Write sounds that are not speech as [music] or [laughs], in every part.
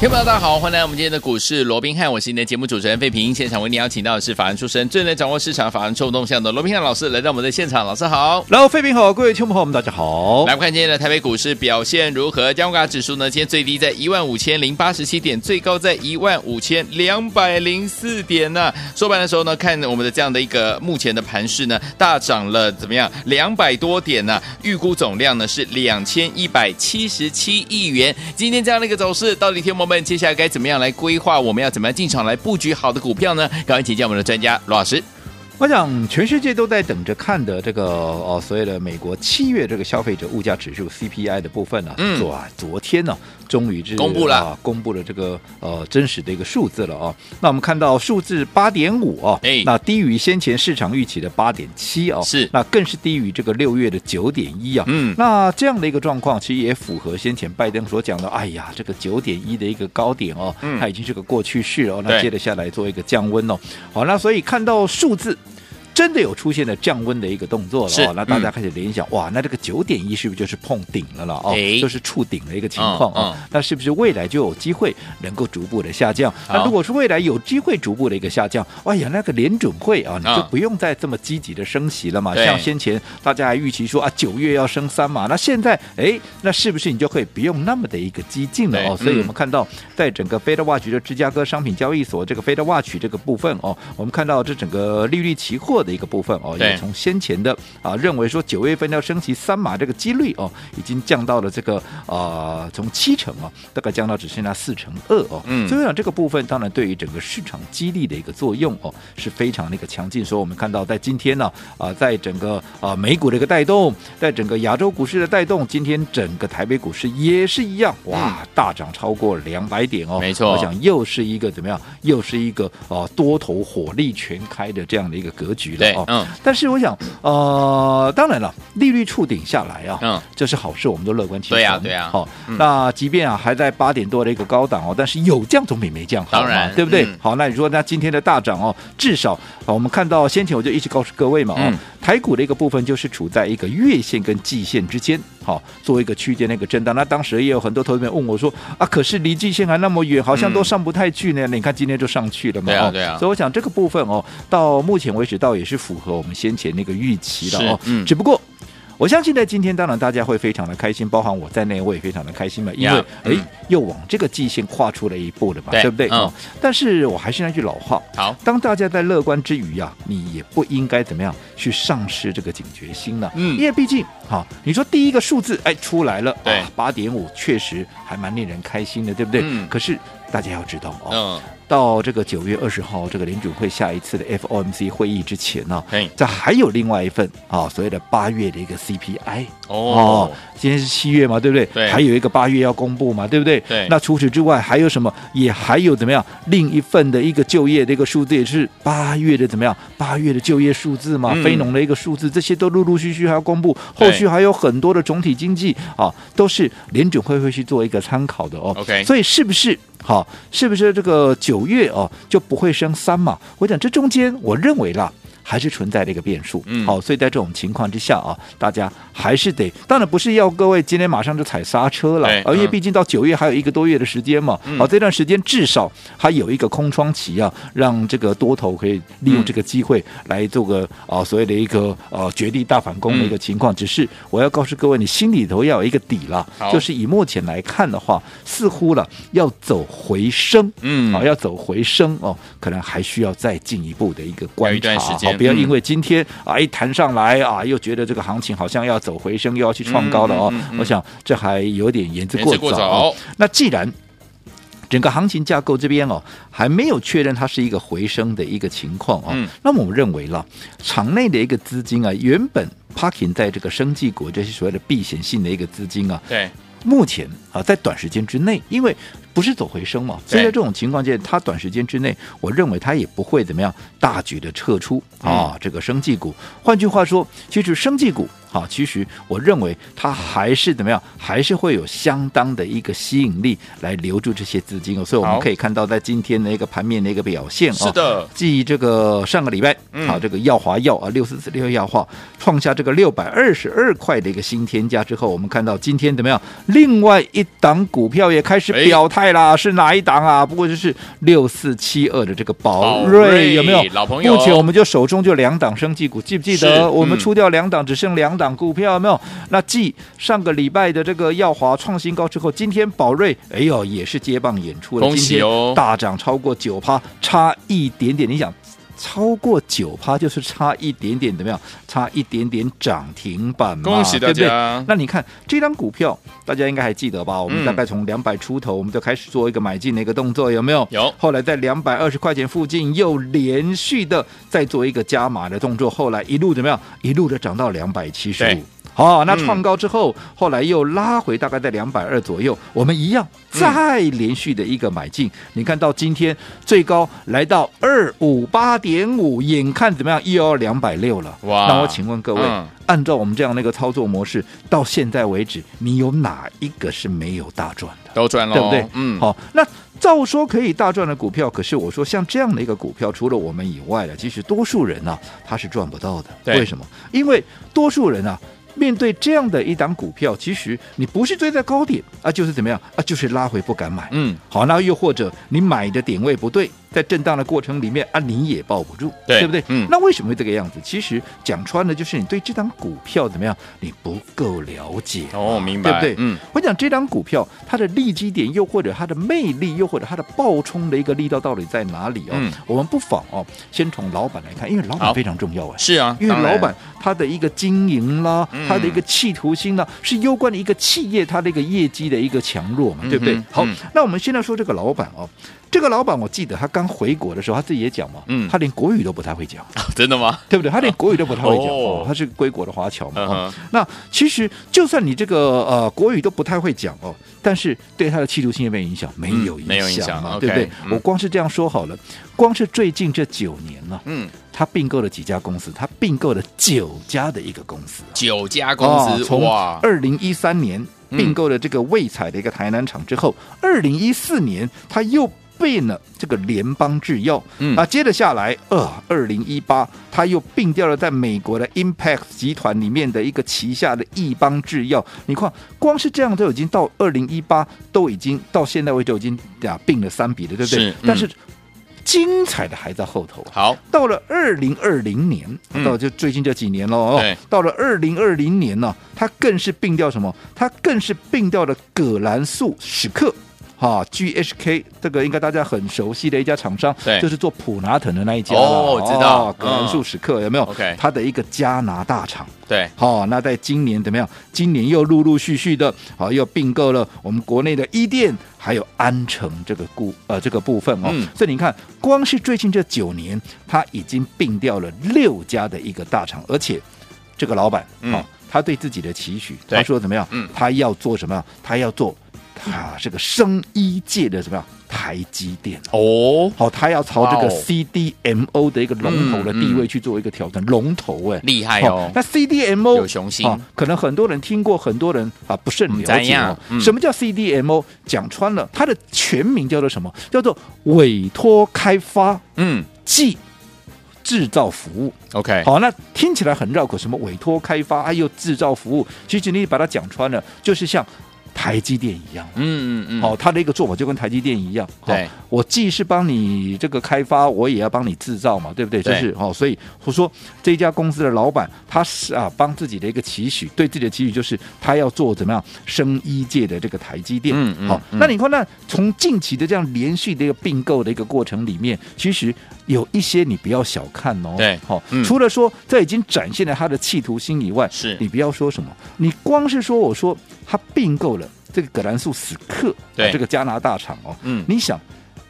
听众，大家好，欢迎来到我们今天的股市罗宾汉，我是你的节目主持人费平。现场为你邀请到的是法案出身、最能掌握市场法案臭动向的罗宾汉老师，来到我们的现场。老师好，然后费平好，各位听众朋友们，大家好。来看今天的台北股市表现如何？加卡指数呢？今天最低在一万五千零八十七点，最高在一万五千两百零四点呢、啊。收盘的时候呢，看我们的这样的一个目前的盘势呢，大涨了怎么样？两百多点呢、预估总量呢是两千一百七十七亿元。今天这样的一个走势，到底天魔们接下来该怎么样来规划？我们要怎么样进场来布局好的股票呢？赶快请教我们的专家罗老师。我想全世界都在等着看的这个哦，所谓的美国七月这个消费者物价指数 CPI 的部分呢、啊，嗯，昨昨天呢、啊，终于是公布了、啊，公布了这个呃真实的一个数字了啊。那我们看到数字八点五哦，哎，那低于先前市场预期的八点七哦，是，那更是低于这个六月的九点一啊。嗯，那这样的一个状况，其实也符合先前拜登所讲的，哎呀，这个九点一的一个高点哦，嗯，它已经是个过去式哦。那接着下来做一个降温哦。好，那所以看到数字。真的有出现了降温的一个动作了哦，那大家开始联想、嗯、哇，那这个九点一是不是就是碰顶了了哦？就是触顶的一个情况啊、哦嗯嗯？那是不是未来就有机会能够逐步的下降？那如果是未来有机会逐步的一个下降，哎呀，那个联准会啊，你就不用再这么积极的升息了嘛。像先前大家还预期说啊，九月要升三嘛，那现在哎，那是不是你就可以不用那么的一个激进了哦？所以我们看到在整个 FedWatch 的芝加哥商品交易所这个 FedWatch 这个部分哦，我们看到这整个利率期货的。的一个部分哦，也从先前的啊认为说九月份要升息三码这个几率哦，已经降到了这个啊从七成啊，大概降到只剩下四成二哦。嗯，所以讲这个部分当然对于整个市场激励的一个作用哦是非常的一个强劲。所以我们看到在今天呢啊，在整个啊美股的一个带动，在整个亚洲股市的带动，今天整个台北股市也是一样哇，大涨超过两百点哦。没错，我想又是一个怎么样？又是一个啊多头火力全开的这样的一个格局。对，嗯，但是我想，呃，当然了，利率触顶下来啊，嗯，这是好事，我们都乐观其成。对呀，对呀，好，那即便啊还在八点多的一个高档哦，但是有降总比没降好嘛，当然，对不对？好，那你说那今天的大涨哦，至少我们看到先前我就一直告诉各位嘛，哦，台股的一个部分就是处在一个月线跟季线之间，好，做一个区间的一个震荡。那当时也有很多投资人问我说啊，可是离季线还那么远，好像都上不太去呢。你看今天就上去了嘛，对啊，对啊。所以我想这个部分哦，到目前为止倒也是。是符合我们先前那个预期的哦，嗯，只不过我相信在今天，当然大家会非常的开心，包含我在内，我也非常的开心嘛，因为哎，又往这个季线跨出了一步了嘛，对，对不对？哦，但是我还是那句老话，好，当大家在乐观之余啊，你也不应该怎么样去丧失这个警觉心呢？嗯，因为毕竟，好，你说第一个数字哎出来了，对，八点五确实还蛮令人开心的，对不对？嗯，可是大家要知道哦。到这个九月二十号，这个联准会下一次的 FOMC 会议之前呢，啊，这还有另外一份啊，所谓的八月的一个 CPI 哦，哦，今天是七月嘛，对不对？对，还有一个八月要公布嘛，对不对？对。那除此之外还有什么？也还有怎么样？另一份的一个就业的一个数字，也是八月的怎么样？八月的就业数字嘛，非农的一个数字，这些都陆陆续续还要公布，后续还有很多的总体经济啊，都是联准会会去做一个参考的哦。OK，所以是不是？好，是不是这个九月哦就不会升三嘛？我讲这中间，我认为啦。还是存在的一个变数，嗯，好，所以在这种情况之下啊，大家还是得，当然不是要各位今天马上就踩刹车了，而因为毕竟到九月还有一个多月的时间嘛，好，这段时间至少还有一个空窗期啊，让这个多头可以利用这个机会来做个啊所谓的一个呃绝地大反攻的一个情况。只是我要告诉各位，你心里头要有一个底了，就是以目前来看的话，似乎了要走回升，嗯，啊，要走回升哦，可能还需要再进一步的一个观察。不要因为今天啊一弹上来啊，又觉得这个行情好像要走回升，又要去创高了哦。我想这还有点言之过早，过早、哦。那既然整个行情架构这边哦还没有确认它是一个回升的一个情况哦，嗯、那么我们认为了场内的一个资金啊，原本 parking 在这个生技股这些所谓的避险性的一个资金啊，对。目前啊，在短时间之内，因为不是走回升嘛，所以在这种情况下，它短时间之内，我认为它也不会怎么样大举的撤出啊，这个生技股。换句话说，其实生技股。好，其实我认为它还是怎么样，还是会有相当的一个吸引力来留住这些资金哦。所以我们可以看到，在今天的一个盘面的一个表现哦。是的，继这个上个礼拜，好，这个耀华药啊，六四四六耀华创下这个六百二十二块的一个新天价之后，我们看到今天怎么样？另外一档股票也开始表态啦，是哪一档啊？不过就是六四七二的这个宝瑞，有没有？老朋友，目前我们就手中就两档生技股，记不记得？我们出掉两档，只剩两。档股票有没有？那继上个礼拜的这个耀华创新高之后，今天宝瑞哎呦也是接棒演出了，恭喜哦，大涨超过九趴，差一点点。你想超过九趴就是差一点点，怎么样？差一点点涨停板嘛，恭喜大家。对不对？那你看这张股票，大家应该还记得吧？我们大概从两百出头，我们就开始做一个买进的一个动作，有没有？有。后来在两百二十块钱附近又连续的再做一个加码的动作，后来一路怎么样？一路的涨到两百七十五。好、哦，那创高之后，嗯、后来又拉回，大概在两百二左右。我们一样再连续的一个买进。嗯、你看到今天最高来到二五八点五，眼看怎么样又要两百六了。哇！那我请问各位，嗯、按照我们这样的一个操作模式，到现在为止，你有哪一个是没有大赚的？都赚了，对不对？嗯。好，那照说可以大赚的股票，可是我说像这样的一个股票，除了我们以外的，其实多数人呢、啊，他是赚不到的。对为什么？因为多数人啊。面对这样的一档股票，其实你不是追在高点啊，就是怎么样啊，就是拉回不敢买。嗯，好，那又或者你买的点位不对。在震荡的过程里面啊，你也抱不住，对，对不对？嗯，那为什么会这个样子？其实讲穿了，就是你对这张股票怎么样，你不够了解哦，明白，对不对？嗯，我讲这张股票它的利基点，又或者它的魅力，又或者它的爆冲的一个力道到底在哪里哦？嗯，我们不妨哦，先从老板来看，因为老板非常重要啊。是啊，因为老板他的一个经营啦，他的一个企图心呢，是攸关的一个企业它的一个业绩的一个强弱嘛，对不对？好，那我们现在说这个老板哦。这个老板，我记得他刚回国的时候，他自己也讲嘛，嗯，他连国语都不太会讲，[laughs] 真的吗？对不对？他连国语都不太会讲，哦，他是归国的华侨嘛。哦，那其实就算你这个呃国语都不太会讲哦，但是对他的企图性有没有影响？没有影响，没有影响嘛，对不对？我光是这样说好了，光是最近这九年了，嗯，他并购了几家公司？他并购了九家的一个公司，九家公司，从二零一三年并购了这个卫彩的一个台南厂之后，二零一四年他又。并了这个联邦制药，嗯啊，接着下来，呃，二零一八他又并掉了在美国的 Impact 集团里面的一个旗下的亿邦制药。你看，光是这样都已经到二零一八，都已经到现在为止已经呀并了三笔了，对不对？是嗯、但是精彩的还在后头。好，到了二零二零年，到就最近这几年了哦。对到了二零二零年呢、啊，他更是并掉什么？他更是并掉了葛兰素史克。哈，GHK 这个应该大家很熟悉的一家厂商，对，就是做普拿腾的那一家哦，我知道，葛兰素史克有没有？OK，它的一个加拿大厂，对，好，那在今年怎么样？今年又陆陆续续的，好，又并购了我们国内的伊甸，还有安城这个部呃这个部分哦。嗯、所以你看，光是最近这九年，他已经并掉了六家的一个大厂，而且这个老板，嗯，他对自己的期许，他说怎么样？嗯，他要做什么？他要做。啊，这个生医界的怎么样？台积电哦，好，他要朝这个 CDMO 的一个龙头的地位去做一个挑战，龙头哎，厉害哦。那 CDMO 有雄心，可能很多人听过，很多人啊不甚了解哦。什么叫 CDMO？讲穿了，它的全名叫做什么？叫做委托开发，嗯，即制造服务。OK，好，那听起来很绕口，什么委托开发，还有制造服务，其实你把它讲穿了，就是像。台积电一样，嗯嗯嗯，好，他的一个做法就跟台积电一样，对，我既是帮你这个开发，我也要帮你制造嘛，对不对？就是哦，所以我说这家公司的老板，他是啊，帮自己的一个期许，对自己的期许就是他要做怎么样，生医界的这个台积电，嗯嗯，好，那你看，那从近期的这样连续的一个并购的一个过程里面，其实有一些你不要小看哦，对，好，除了说这已经展现了他的企图心以外，是你不要说什么，你光是说我说他并购了。这个葛兰素史克对、啊、这个加拿大厂哦，嗯，你想，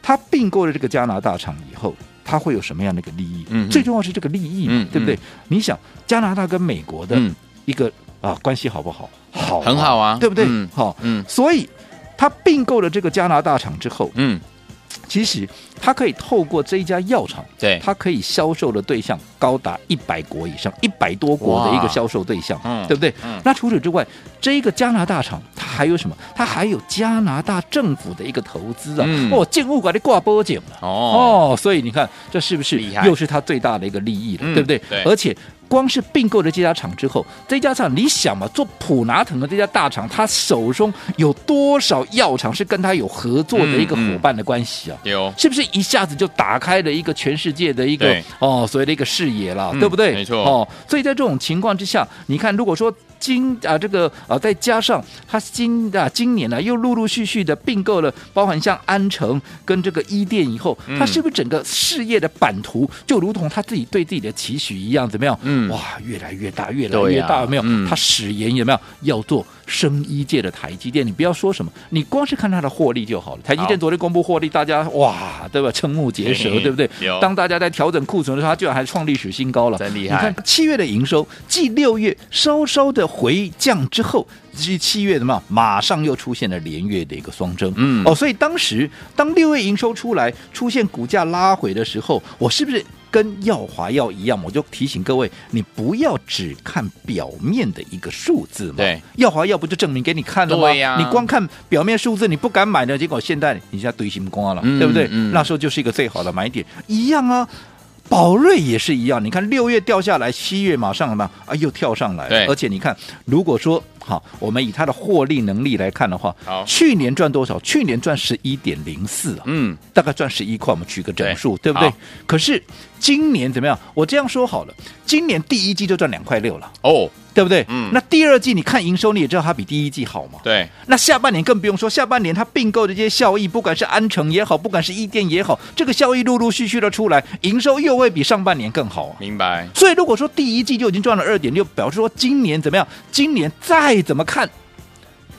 他并购了这个加拿大厂以后，他会有什么样的一个利益？嗯，最重要是这个利益，嗯，对不对？嗯、你想，加拿大跟美国的一个啊，关系好不好？好，很好啊，对不对？嗯、好，嗯，所以他并购了这个加拿大厂之后，嗯。其实，它可以透过这一家药厂，对，它可以销售的对象高达一百国以上，一百多国的一个销售对象，嗯，对不对？嗯。那除此之外，这一个加拿大厂它还有什么？它还有加拿大政府的一个投资啊！嗯、哦，进物管的挂波景了哦哦，所以你看这是不是又是它最大的一个利益了？对不对？对。而且。光是并购了这家厂之后，这家厂你想嘛，做普拿腾的这家大厂，他手中有多少药厂是跟他有合作的一个伙伴的关系啊？有、嗯嗯，是不是一下子就打开了一个全世界的一个哦所谓的一个视野了，嗯、对不对？没错哦。所以在这种情况之下，你看，如果说。今啊，这个啊，再加上他今啊，今年呢、啊，又陆陆续续的并购了，包含像安城跟这个伊甸以后，他是不是整个事业的版图就如同他自己对自己的期许一样？怎么样？嗯，哇，越来越大，越来越大，有没有？嗯、他誓言有没有要做？生医界的台积电，你不要说什么，你光是看它的获利就好了。台积电昨天公布获利，大家哇，对吧？瞠目结舌，对不对？当大家在调整库存的时候，它居然还创历史新高了，真厉害！你看七月的营收，继六月稍稍的回降之后，至于七月的嘛，马上又出现了连月的一个双增。嗯，哦，所以当时当六月营收出来，出现股价拉回的时候，我是不是？跟耀华药一样，我就提醒各位，你不要只看表面的一个数字嘛。对，耀华药不就证明给你看了吗？对呀、啊，你光看表面数字，你不敢买的，结果现在你现在堆心瓜了，嗯、对不对？嗯、那时候就是一个最好的买点，一样啊。宝瑞也是一样，你看六月掉下来，七月马上什么啊又跳上来了。而且你看，如果说。好，我们以它的获利能力来看的话，去年赚多少？去年赚十一点零四啊，嗯，大概赚十一块，我们取个整数，对，对不对？可是今年怎么样？我这样说好了，今年第一季就赚两块六了，哦，对不对？嗯，那第二季你看营收，你也知道它比第一季好嘛？对，那下半年更不用说，下半年它并购的这些效益，不管是安城也好，不管是易店也好，这个效益陆陆续续的出来，营收又会比上半年更好啊。明白。所以如果说第一季就已经赚了二点六，表示说今年怎么样？今年再再怎么看，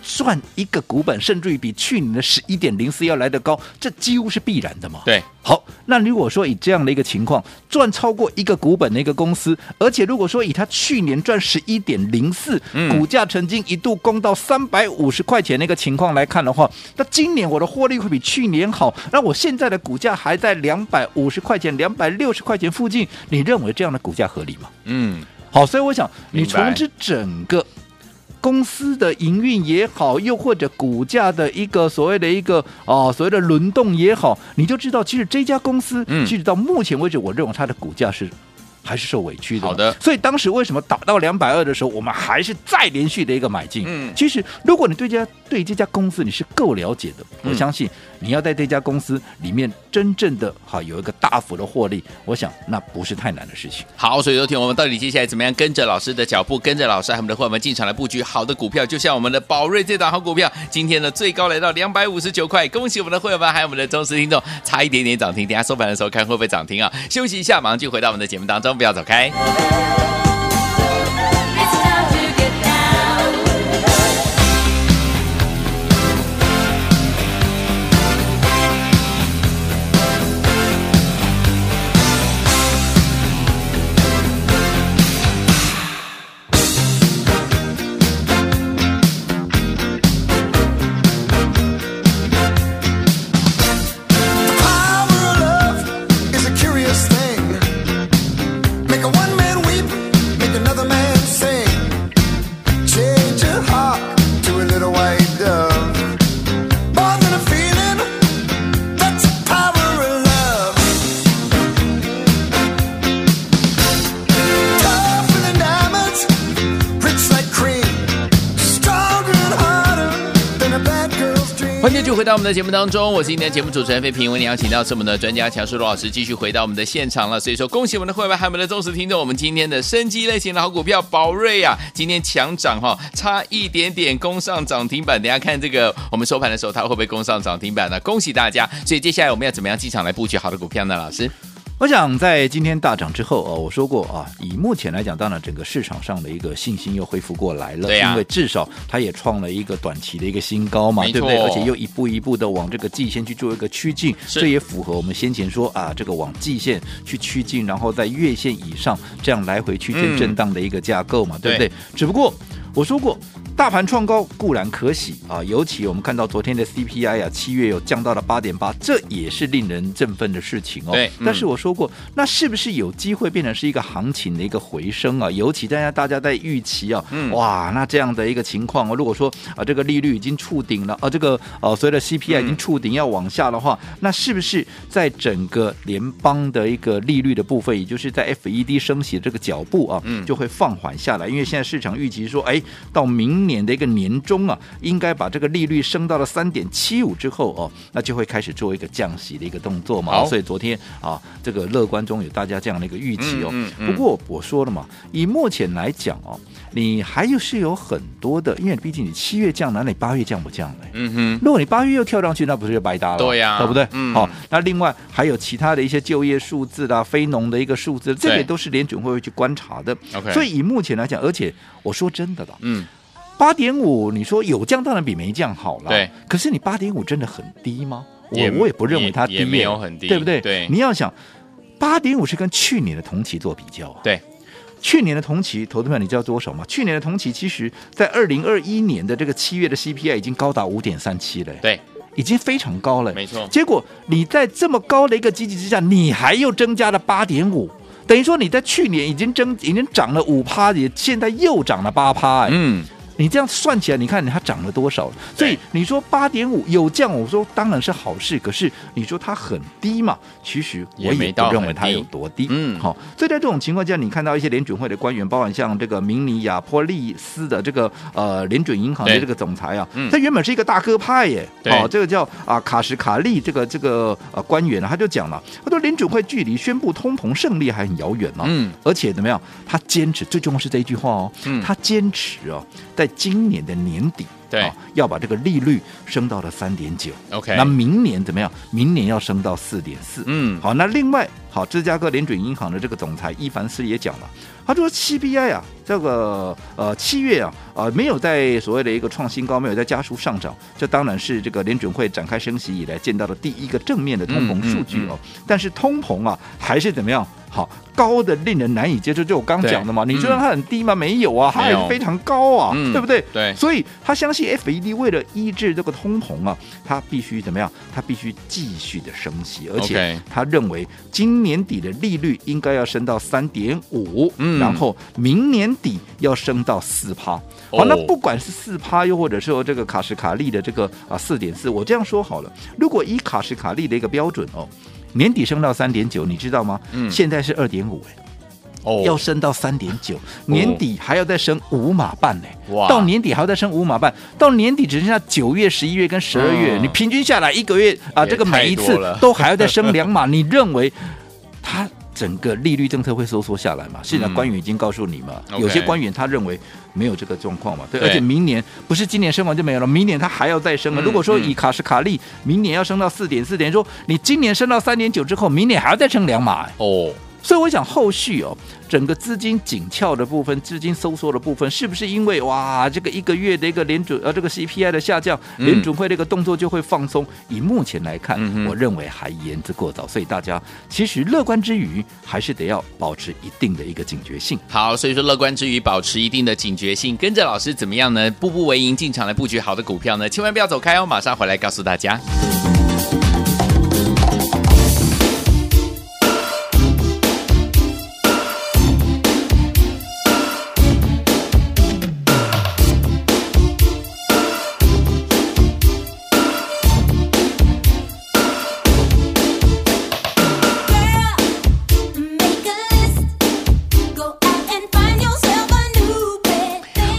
赚一个股本，甚至于比去年的十一点零四要来得高，这几乎是必然的嘛？对。好，那如果说以这样的一个情况，赚超过一个股本的一个公司，而且如果说以他去年赚十一点零四，股价曾经一度攻到三百五十块钱那个情况来看的话，那今年我的获利会比去年好，那我现在的股价还在两百五十块钱、两百六十块钱附近，你认为这样的股价合理吗？嗯。好，所以我想你从这整个公司的营运也好，又或者股价的一个所谓的一个哦所谓的轮动也好，你就知道，其实这家公司，嗯，其实到目前为止，我认为它的股价是。还是受委屈的。好的，所以当时为什么打到两百二的时候，我们还是再连续的一个买进。嗯，其实如果你对这家对这家公司你是够了解的，我相信你要在这家公司里面真正的哈有一个大幅的获利，我想那不是太难的事情。好，所以昨天我们到底接下来怎么样跟着老师的脚步，跟着老师和我们的伙伴们进场来布局好的股票，就像我们的宝瑞这档好股票，今天的最高来到两百五十九块，恭喜我们的会员们还有我们的忠实听众，差一点点涨停，等下收盘的时候看会不会涨停啊？休息一下，马上就回到我们的节目当中。不要走开。在节目当中，我是今天的节目主持人费平，为您邀请到是我们的专家强叔罗老师，继续回到我们的现场了。所以说，恭喜我们的会员还有我们的忠实听众，我们今天的生机类型的好股票宝瑞啊，今天强涨哈，差一点点攻上涨停板。等下看这个我们收盘的时候，它会不会攻上涨停板呢？恭喜大家！所以接下来我们要怎么样进场来布局好的股票呢？老师？我想在今天大涨之后啊，我说过啊，以目前来讲，当然整个市场上的一个信心又恢复过来了，对啊，因为至少它也创了一个短期的一个新高嘛，对不对？而且又一步一步的往这个季线去做一个趋近，这也符合我们先前说啊，这个往季线去趋近，然后在月线以上这样来回区间震荡的一个架构嘛，嗯、对不对？对，只不过我说过，大盘创高固然可喜啊，尤其我们看到昨天的 CPI 啊，七月有降到了八点八，这也是令人振奋的事情哦。对，嗯、但是我说过，那是不是有机会变成是一个行情的一个回升啊？尤其大家大家在预期啊，嗯、哇，那这样的一个情况哦，如果说啊，这个利率已经触顶了啊，这个呃，随着 CPI 已经触顶要往下的话，嗯、那是不是在整个联邦的一个利率的部分，也就是在 FED 升息的这个脚步啊，嗯，就会放缓下来？因为现在市场预期说，哎。到明年的一个年中啊，应该把这个利率升到了三点七五之后哦，那就会开始做一个降息的一个动作嘛。好所以昨天啊，这个乐观中有大家这样的一个预期哦。嗯嗯嗯、不过我说了嘛，以目前来讲哦，你还有是有很多的，因为毕竟你七月降，哪里八月降不降呢？嗯哼。如果你八月又跳上去，那不是就白搭了？对呀、啊，对不对？嗯。好，那另外还有其他的一些就业数字啦、非农的一个数字，这个都是联准会会去观察的。OK。所以以目前来讲，而且我说真的了，嗯。八点五，你说有降当然比没降好了。对，可是你八点五真的很低吗？我我也不认为它低，没有很低，对不对？对，你要想八点五是跟去年的同期做比较啊。对，去年的同期，投资票你知道多少吗？去年的同期，其实在二零二一年的这个七月的 CPI 已经高达五点三七了。对，已经非常高了。没错。结果你在这么高的一个积极之下，你还又增加了八点五，等于说你在去年已经增已经涨了五趴，也现在又涨了八趴。嗯。你这样算起来，你看它涨了多少？所以你说八点五有降，我说当然是好事。可是你说它很低嘛？其实我也不认为它有多低。嗯，好。所以在这种情况下，你看到一些联准会的官员，包含像这个明尼亚波利斯的这个呃联准银行的这个总裁啊，他原本是一个大哥派耶。哦，这个叫啊卡什卡利这个这个呃官员呢，他就讲了，他说联准会距离宣布通膨胜利还很遥远呢。嗯，而且怎么样？他坚持最重要是这一句话哦。嗯，他坚持哦。在今年的年底，对、哦，要把这个利率升到了三点九。OK，那明年怎么样？明年要升到四点四。嗯，好，那另外，好，芝加哥联准银行的这个总裁伊凡斯也讲了，他说 CPI 啊，这个呃七月啊，呃没有在所谓的一个创新高，没有在加速上涨，这当然是这个联准会展开升息以来见到的第一个正面的通膨数据哦。嗯嗯嗯、但是通膨啊，还是怎么样？好。高的令人难以接受，就我刚讲的嘛。你觉得它很低吗？嗯、没有啊，它还是非常高啊，嗯、对不对？对，所以他相信 FED 为了抑制这个通膨啊，他必须怎么样？他必须继续的升息，而且他认为今年底的利率应该要升到三点五，然后明年底要升到四趴。好、哦，那不管是四趴，又或者说这个卡什卡利的这个啊四点四，我这样说好了，如果以卡什卡利的一个标准哦。年底升到三点九，你知道吗？嗯，现在是二点五哎，哦，要升到三点九，年底还要再升五码半呢。哇，到年底还要再升五码半，到年底只剩下九月、十一月跟十二月，嗯、你平均下来一个月啊，这个每一次 [laughs] 都还要再升两码，你认为它整个利率政策会收缩下来嘛？现在官员已经告诉你嘛，嗯、有些官员他认为。没有这个状况嘛？对，而且明年不是今年升完就没有了，明年他还要再升了。如果说以卡什卡利明年要升到四点四点，说你今年升到三点九之后，明年还要再升两码哦。所以我想后续哦，整个资金紧俏的部分，资金收缩的部分，是不是因为哇，这个一个月的一个联准呃这个 CPI 的下降，联准会这个动作就会放松？以目前来看，我认为还言之过早。所以大家其实乐观之余，还是得要保持一定的一个警觉性。好，所以说乐观之余，保持一定的警觉性，跟着老师怎么样呢？步步为营，进场来布局好的股票呢？千万不要走开哦，马上回来告诉大家。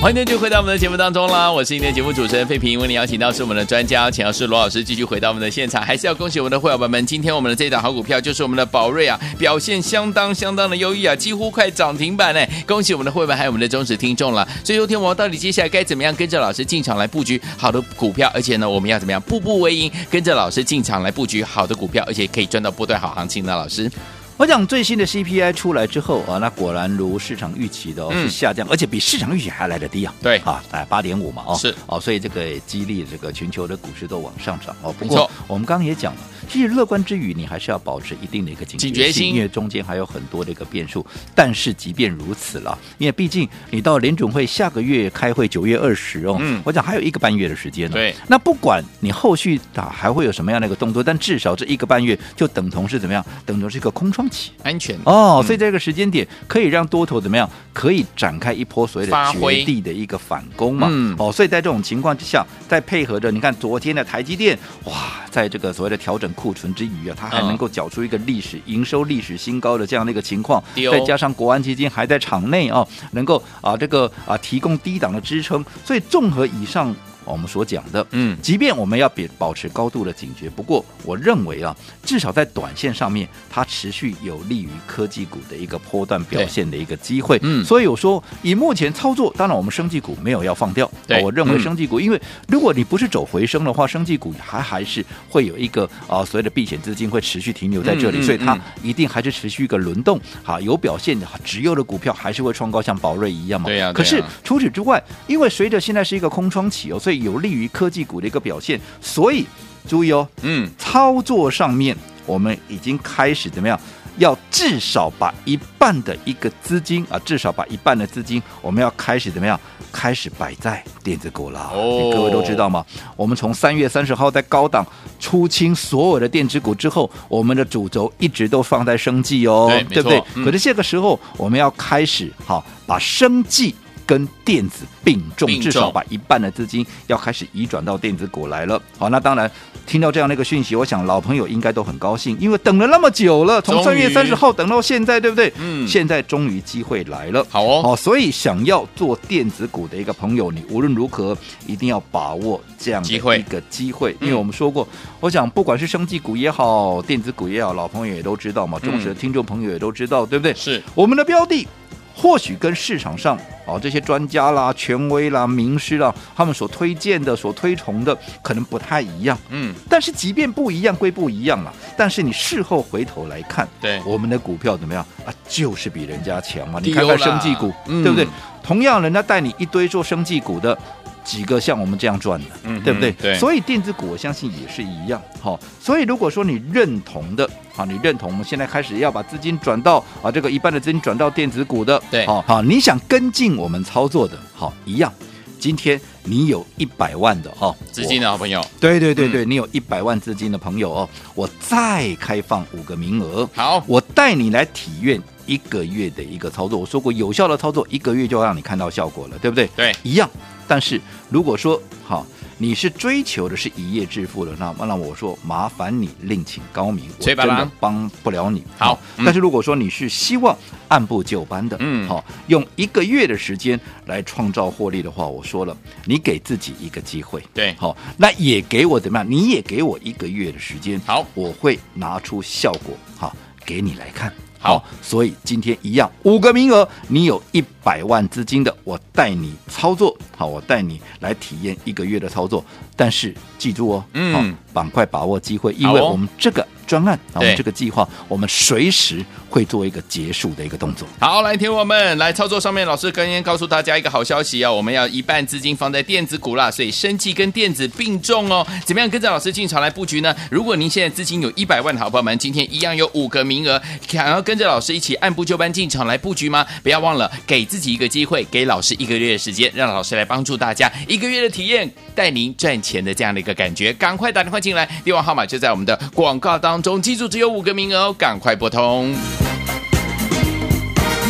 欢迎继续回到我们的节目当中啦！我是今天节目主持人费平，为您邀请到是我们的专家，请到是罗老师继续回到我们的现场。还是要恭喜我们的会员朋友们，今天我们的这档好股票就是我们的宝瑞啊，表现相当相当的优异啊，几乎快涨停板呢！恭喜我们的会员还有我们的忠实听众了。所以说，天王到底接下来该怎么样跟着老师进场来布局好的股票？而且呢，我们要怎么样步步为营，跟着老师进场来布局好的股票，而且可以赚到波段好行情呢？老师。我讲最新的 CPI 出来之后啊，那果然如市场预期的哦，是下降，嗯、而且比市场预期还来得低啊。对啊，哎八点五嘛哦，是哦，所以这个激励这个全球的股市都往上涨哦。不过我们刚刚也讲了，其实乐观之余，你还是要保持一定的一个警觉性，警觉性因为中间还有很多的一个变数。但是即便如此了，因为毕竟你到联准会下个月开会，九月二十哦，嗯，我讲还有一个半月的时间呢。对，那不管你后续啊还会有什么样的一个动作，但至少这一个半月就等同是怎么样？等同是一个空窗期，安全。哦，所以这个时间点可以让多头怎么样？可以展开一波所谓的绝地的一个反攻嘛？嗯，哦，所以在这种情况之下，再配合着你看昨天的台积电，哇，在这个所谓的调整库存之余啊，它还能够缴出一个历史营收历史新高的这样的一个情况，再加上国安基金还在场内啊，能够啊这个啊提供低档的支撑，所以综合以上。我们所讲的，嗯，即便我们要别保持高度的警觉，不过我认为啊，至少在短线上面，它持续有利于科技股的一个波段表现的一个机会。嗯，所以我说，以目前操作，当然我们生技股没有要放掉。对，我认为生技股，因为如果你不是走回升的话，生技股还还是会有一个啊所谓的避险资金会持续停留在这里，所以它一定还是持续一个轮动。好，有表现的直优的股票还是会创高，像宝瑞一样嘛。对呀。可是除此之外，因为随着现在是一个空窗期哦，所以有利于科技股的一个表现，所以注意哦，嗯，操作上面我们已经开始怎么样？要至少把一半的一个资金啊，至少把一半的资金，我们要开始怎么样？开始摆在电子股了。哦，各位都知道吗？我们从三月三十号在高档出清所有的电子股之后，我们的主轴一直都放在生计哦，对，对不对？嗯，可是这个时候我们要开始好把生技。跟电子并重，至少把一半的资金要开始移转到电子股来了。好，那当然听到这样的一个讯息，我想老朋友应该都很高兴，因为等了那么久了，从三月三十号等到现在，对不对？嗯，现在终于机会来了。好哦，好，所以想要做电子股的一个朋友，你无论如何一定要把握这样的一个机会，因为我们说过，我想不管是生技股也好，电子股也好，老朋友也都知道嘛，忠实的听众朋友也都知道，对不对？是我们的标的。或许跟市场上哦这些专家啦、权威啦、名师啦，他们所推荐的、所推崇的，可能不太一样。嗯，但是即便不一样归不一样了，但是你事后回头来看，对我们的股票怎么样啊？就是比人家强嘛。你看看生技股，对不对？同样，人家带你一堆做生技股的。几个像我们这样赚的，嗯，对不对？对。所以电子股我相信也是一样，好。所以如果说你认同的，好，你认同我们现在开始要把资金转到啊这个一半的资金转到电子股的，对，好，好，你想跟进我们操作的，好，一样。今天你有一百万的哈资金的好朋友，对对对对，你有一百万资金的朋友哦，我再开放五个名额，好，我带你来体验一个月的一个操作。我说过，有效的操作一个月就让你看到效果了，对不对？对，一样。但是如果说好，你是追求的是一夜致富的，那么那我说麻烦你另请高明，我真的帮不了你。好，嗯、但是如果说你是希望按部就班的，嗯，好，用一个月的时间来创造获利的话，我说了，你给自己一个机会，对，好，那也给我怎么样？你也给我一个月的时间，好，我会拿出效果，好，给你来看。好，所以今天一样五个名额，你有一百万资金的，我带你操作。我带你来体验一个月的操作。但是记住哦，嗯，板块把握机会，因为我们这个。专案，我们这个计划，我们随时会做一个结束的一个动作。好，来听我们来操作上面，老师刚刚告诉大家一个好消息啊，我们要一半资金放在电子股啦，所以生技跟电子并重哦。怎么样跟着老师进场来布局呢？如果您现在资金有一百万的好朋友们，今天一样有五个名额，想要跟着老师一起按部就班进场来布局吗？不要忘了给自己一个机会，给老师一个月的时间，让老师来帮助大家一个月的体验，带您赚钱的这样的一个感觉。赶快打电话进来，电话号码就在我们的广告当中。记住，只有五个名额哦，赶快拨通。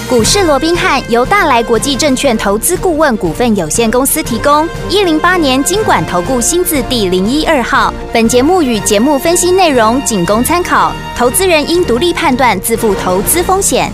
股市罗宾汉由大来国际证券投资顾问股份有限公司提供，一零八年金管投顾新字第零一二号。本节目与节目分析内容仅供参考，投资人应独立判断，自负投资风险。